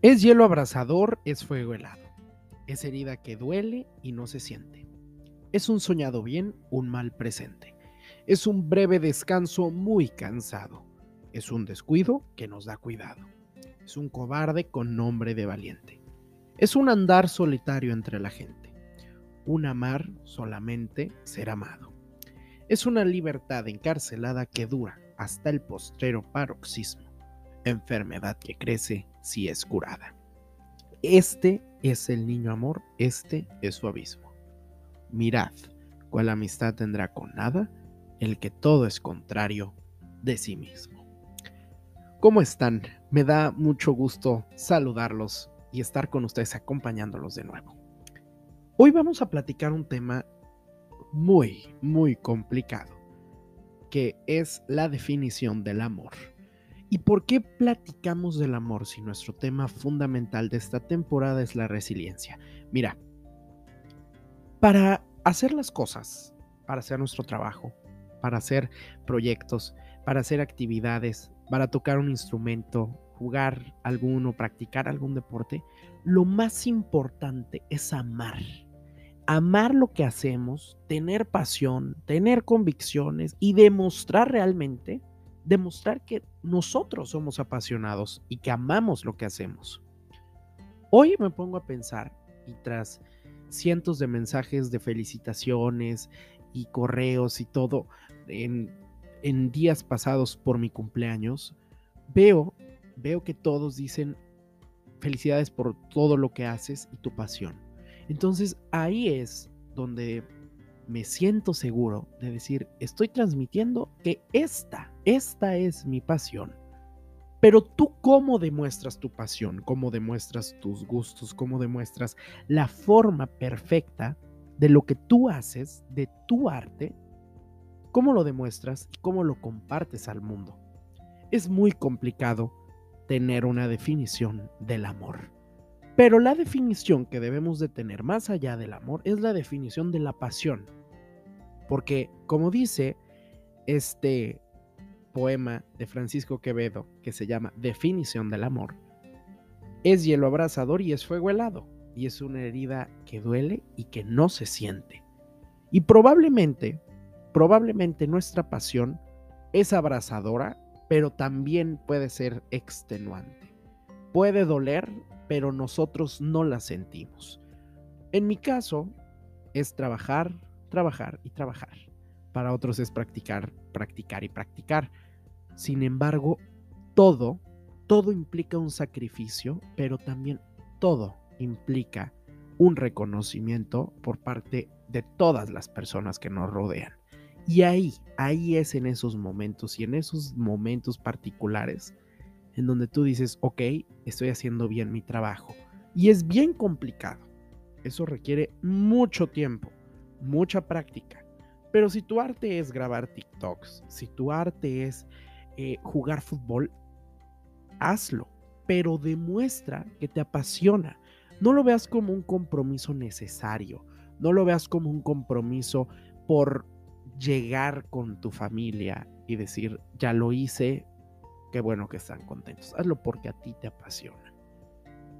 Es hielo abrasador, es fuego helado. Es herida que duele y no se siente. Es un soñado bien, un mal presente. Es un breve descanso muy cansado. Es un descuido que nos da cuidado. Es un cobarde con nombre de valiente. Es un andar solitario entre la gente. Un amar solamente ser amado. Es una libertad encarcelada que dura hasta el postrero paroxismo. Enfermedad que crece si es curada. Este es el niño amor, este es su abismo. Mirad, cuál amistad tendrá con nada el que todo es contrario de sí mismo. ¿Cómo están? Me da mucho gusto saludarlos y estar con ustedes acompañándolos de nuevo. Hoy vamos a platicar un tema muy, muy complicado, que es la definición del amor. ¿Y por qué platicamos del amor si nuestro tema fundamental de esta temporada es la resiliencia? Mira, para hacer las cosas, para hacer nuestro trabajo, para hacer proyectos, para hacer actividades, para tocar un instrumento, jugar alguno, practicar algún deporte, lo más importante es amar. Amar lo que hacemos, tener pasión, tener convicciones y demostrar realmente, demostrar que nosotros somos apasionados y que amamos lo que hacemos. Hoy me pongo a pensar y tras cientos de mensajes de felicitaciones y correos y todo en, días pasados por mi cumpleaños, veo, veo que todos dicen felicidades por todo lo que haces y tu pasión. Entonces ahí es donde me siento seguro de decir, estoy transmitiendo que esta, esta es mi pasión. Pero tú cómo demuestras tu pasión, cómo demuestras tus gustos, cómo demuestras la forma perfecta de lo que tú haces, de tu arte, cómo lo demuestras y cómo lo compartes al mundo. Es muy complicado tener una definición del amor. Pero la definición que debemos de tener más allá del amor es la definición de la pasión. Porque, como dice este poema de Francisco Quevedo que se llama Definición del Amor, es hielo abrasador y es fuego helado, y es una herida que duele y que no se siente. Y probablemente, probablemente nuestra pasión es abrasadora, pero también puede ser extenuante. Puede doler, pero nosotros no la sentimos. En mi caso, es trabajar, trabajar y trabajar. Para otros es practicar, practicar y practicar. Sin embargo, todo, todo implica un sacrificio, pero también todo implica un reconocimiento por parte de todas las personas que nos rodean. Y ahí, ahí es en esos momentos y en esos momentos particulares en donde tú dices, ok, estoy haciendo bien mi trabajo. Y es bien complicado. Eso requiere mucho tiempo, mucha práctica. Pero si tu arte es grabar TikToks, si tu arte es eh, jugar fútbol, hazlo, pero demuestra que te apasiona. No lo veas como un compromiso necesario, no lo veas como un compromiso por llegar con tu familia y decir, ya lo hice, qué bueno que están contentos. Hazlo porque a ti te apasiona.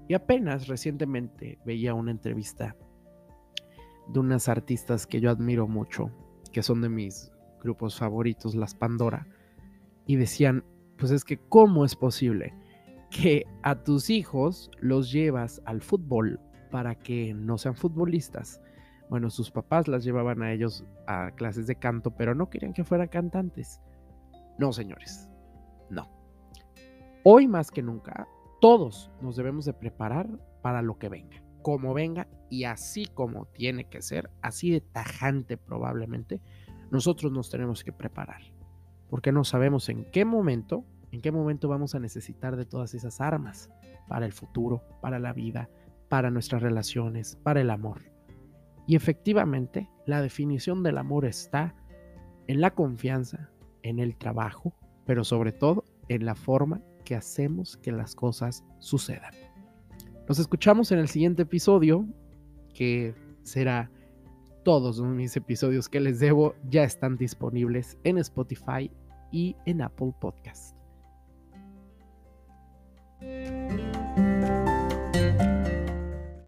Y apenas recientemente veía una entrevista de unas artistas que yo admiro mucho, que son de mis grupos favoritos, las Pandora, y decían, pues es que ¿cómo es posible que a tus hijos los llevas al fútbol para que no sean futbolistas? Bueno, sus papás las llevaban a ellos a clases de canto, pero no querían que fueran cantantes. No, señores, no. Hoy más que nunca, todos nos debemos de preparar para lo que venga, como venga y así como tiene que ser, así de tajante probablemente, nosotros nos tenemos que preparar, porque no sabemos en qué momento, en qué momento vamos a necesitar de todas esas armas para el futuro, para la vida, para nuestras relaciones, para el amor. Y efectivamente, la definición del amor está en la confianza, en el trabajo, pero sobre todo en la forma que hacemos que las cosas sucedan. Nos escuchamos en el siguiente episodio, que será todos mis episodios que les debo ya están disponibles en Spotify y en Apple Podcast.